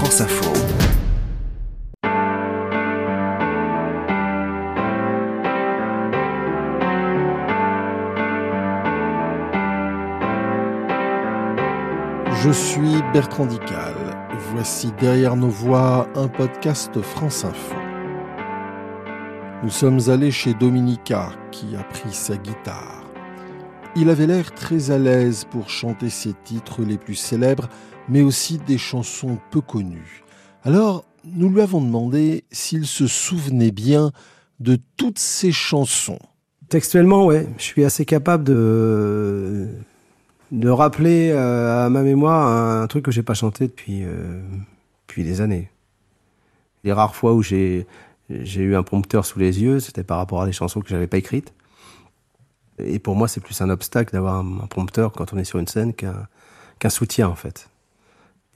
France Info. Je suis Bertrand Dical. Voici Derrière nos voix un podcast France Info. Nous sommes allés chez Dominica qui a pris sa guitare. Il avait l'air très à l'aise pour chanter ses titres les plus célèbres, mais aussi des chansons peu connues. Alors, nous lui avons demandé s'il se souvenait bien de toutes ces chansons. Textuellement, ouais, je suis assez capable de de rappeler euh, à ma mémoire un, truc que j'ai pas chanté depuis euh, depuis des années. Les rares fois où j'ai j'ai eu un prompteur sous les yeux, c'était par rapport à des chansons que j'avais pas écrites. Et pour moi, c'est plus un obstacle d'avoir un, prompteur quand on est sur une scène qu'un qu'un soutien en fait.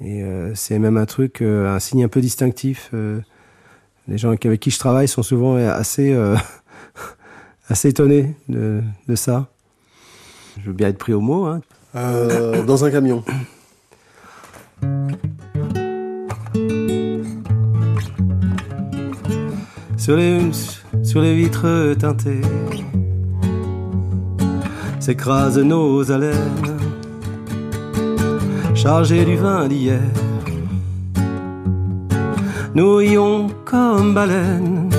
Et euh, c'est même un truc, un signe un peu distinctif. les gens avec qui je travaille sont souvent assez assez étonnés de, de ça. Je veux bien être pris au mot. Hein. Euh, dans un camion. Sur les, sur les vitres teintées s'écrasent nos haleines, chargées du vin d'hier. Nous rions comme baleines,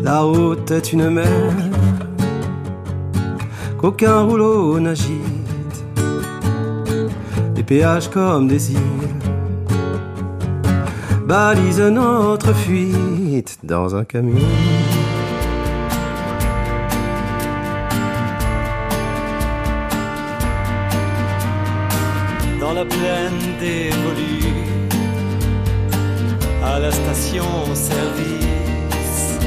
la route est une mer qu'aucun rouleau n'agit péages comme des îles balise notre fuite dans un camion. Dans la plaine dévolue, à la station service,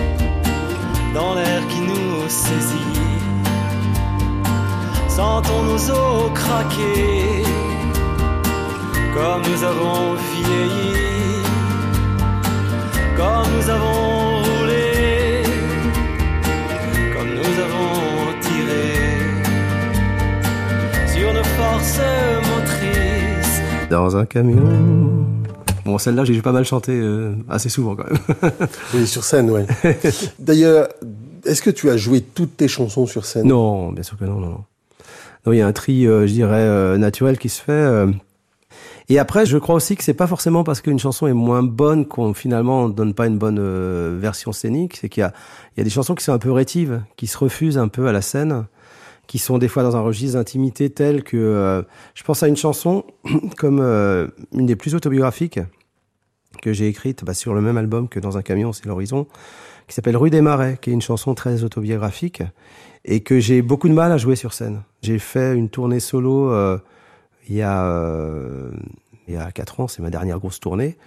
dans l'air qui nous saisit, sentons nos os craquer comme nous avons vieilli, comme nous avons roulé, comme nous avons tiré sur nos forces. Dans un camion. Bon, celle-là, j'ai pas mal chanté euh, assez souvent quand même. oui, sur scène, oui. D'ailleurs, est-ce que tu as joué toutes tes chansons sur scène? Non, bien sûr que non, non, non. Il y a un tri, euh, je dirais, euh, naturel qui se fait. Et après, je crois aussi que c'est pas forcément parce qu'une chanson est moins bonne qu'on finalement donne pas une bonne version scénique. C'est qu'il y a des chansons qui sont un peu rétives, qui se refusent un peu à la scène, qui sont des fois dans un registre d'intimité tel que euh, je pense à une chanson comme euh, une des plus autobiographiques que j'ai écrite bah, sur le même album que dans un camion, c'est l'horizon, qui s'appelle Rue des Marais, qui est une chanson très autobiographique et que j'ai beaucoup de mal à jouer sur scène. J'ai fait une tournée solo il y a euh, il y a quatre ans, c'est ma dernière grosse tournée.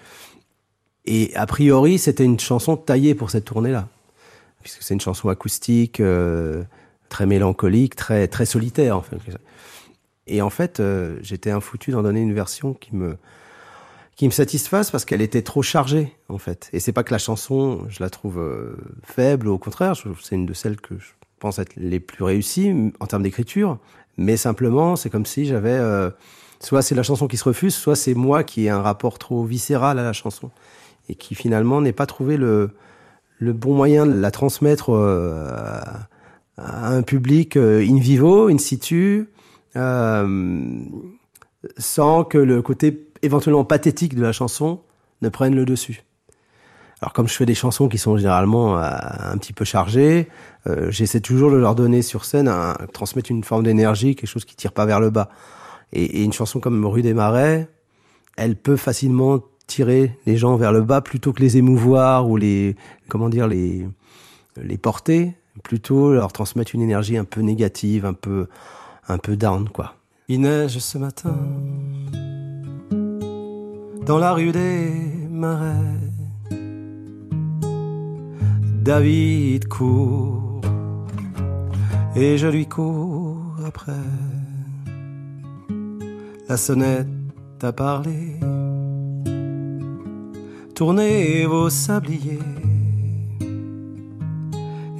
Et a priori, c'était une chanson taillée pour cette tournée-là, puisque c'est une chanson acoustique, euh, très mélancolique, très très solitaire en fait. Et en fait, euh, j'étais infoutu d'en donner une version qui me qui me satisfasse parce qu'elle était trop chargée en fait. Et c'est pas que la chanson, je la trouve euh, faible, au contraire, c'est une de celles que je pense être les plus réussies en termes d'écriture. Mais simplement, c'est comme si j'avais euh, soit c'est la chanson qui se refuse, soit c'est moi qui ai un rapport trop viscéral à la chanson et qui finalement n'est pas trouvé le le bon moyen de la transmettre un public euh, in vivo, in situ, sans que le côté éventuellement pathétique de la chanson ne prenne le dessus. Alors comme je fais des chansons qui sont généralement euh, un petit peu chargées, euh, j'essaie toujours de leur donner sur scène, un, transmettre une forme d'énergie, quelque chose qui tire pas vers le bas. Et, et, une chanson comme Rue des Marais, elle peut facilement tirer les gens vers le bas plutôt que les émouvoir ou les comment dire les les porter, plutôt leur transmettre une énergie un peu négative, un peu un peu down quoi. Il neige ce matin dans la rue des Marais. David court et je lui cours après. La sonnette a parlé. Tournez vos sabliers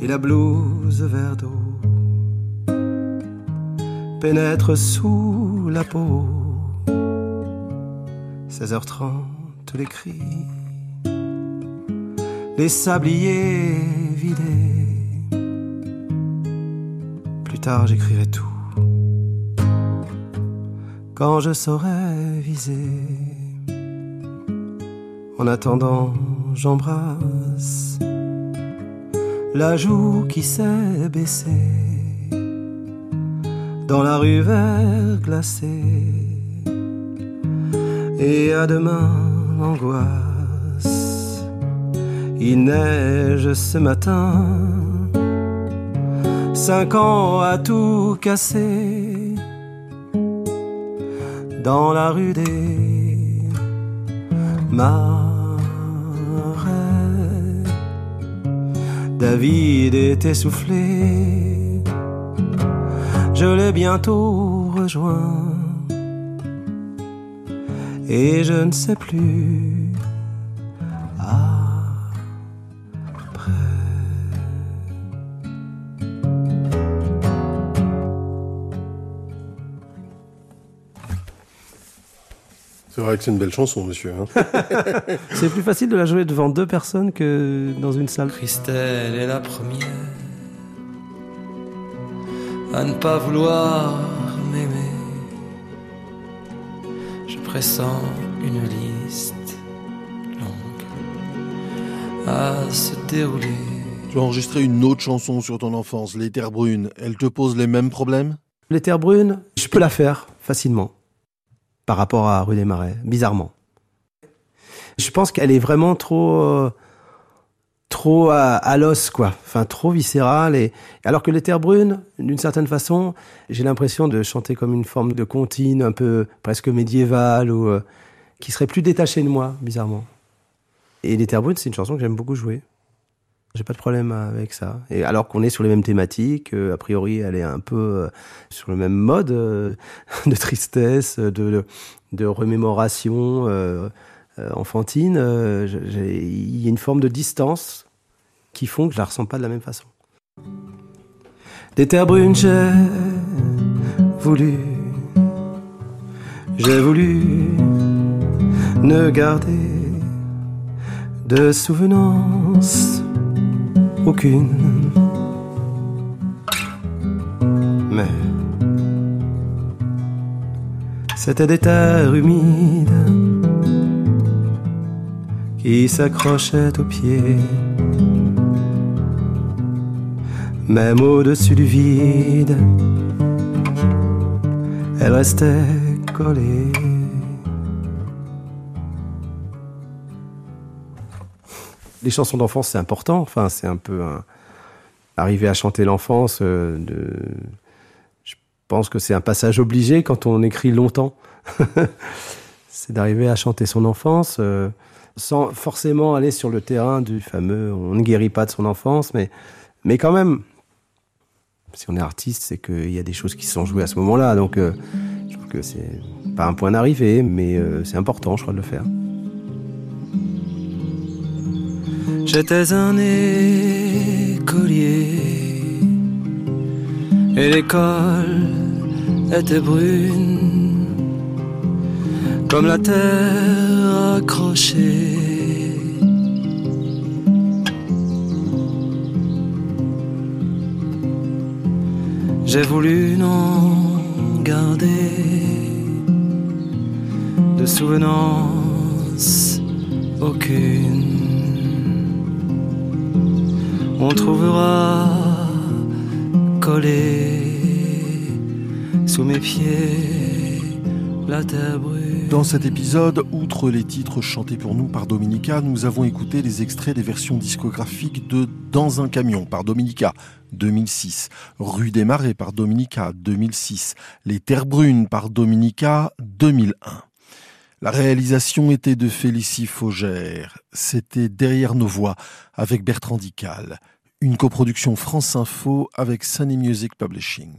et la blouse vert d'eau pénètre sous la peau. 16h30, les cris, les sabliers vidés. Plus tard, j'écrirai tout quand je saurai viser. En attendant, j'embrasse la joue qui s'est baissée dans la rue glacée Et à demain, l'angoisse. Il neige ce matin, cinq ans à tout casser dans la rue des. David est essoufflé, je l'ai bientôt rejoint. Et je ne sais plus vrai que c'est une belle chanson, monsieur. Hein. c'est plus facile de la jouer devant deux personnes que dans une salle. Christelle est la première à ne pas vouloir m'aimer. Je pressens une liste longue à se dérouler. Tu as enregistré une autre chanson sur ton enfance, Les Terres Brunes. Elle te pose les mêmes problèmes? Les Terres Brunes, je peux la faire facilement par rapport à Rue des Marais, bizarrement. Je pense qu'elle est vraiment trop, euh, trop à, l'os, quoi. Enfin, trop viscérale. Et alors que les Terres Brunes, d'une certaine façon, j'ai l'impression de chanter comme une forme de comptine un peu presque médiévale ou euh, qui serait plus détachée de moi, bizarrement. Et les Terres Brunes, c'est une chanson que j'aime beaucoup jouer. J'ai pas de problème avec ça. Et alors qu'on est sur les mêmes thématiques, euh, a priori, elle est un peu euh, sur le même mode euh, de tristesse, de, remémoration enfantine. Il y a une forme de distance qui font que je la ressens pas de la même façon. Des terres brunes, j'ai voulu, j'ai voulu ne garder de souvenance aucune. Mais c'était des terres humides qui s'accrochaient aux pieds. Même au-dessus du vide, elles restaient collées. Les chansons d'enfance, c'est important. Enfin, c'est un peu arriver à chanter l'enfance. Euh. Je pense que c'est un passage obligé quand on écrit longtemps. c'est d'arriver à chanter son enfance euh, sans forcément aller sur le terrain du fameux on ne guérit pas de son enfance, mais, mais quand même, si on est artiste, c'est qu'il y a des choses qui se sont jouées à ce moment-là. Donc, euh, je trouve que c'est pas un point d'arrivée, mais c'est important, je crois, de le faire. J'étais un écolier et l'école était brune comme la terre accrochée. J'ai voulu n'en garder de souvenance aucune on trouvera collé sous mes pieds la terre brûle. Dans cet épisode, outre les titres chantés pour nous par Dominica, nous avons écouté les extraits des versions discographiques de Dans un camion par Dominica 2006, Rue des Marais par Dominica 2006, Les Terres Brunes par Dominica 2001. La réalisation était de Félicie Faugère. C'était Derrière nos voix avec Bertrand Dical une coproduction France Info avec Sunny Music Publishing.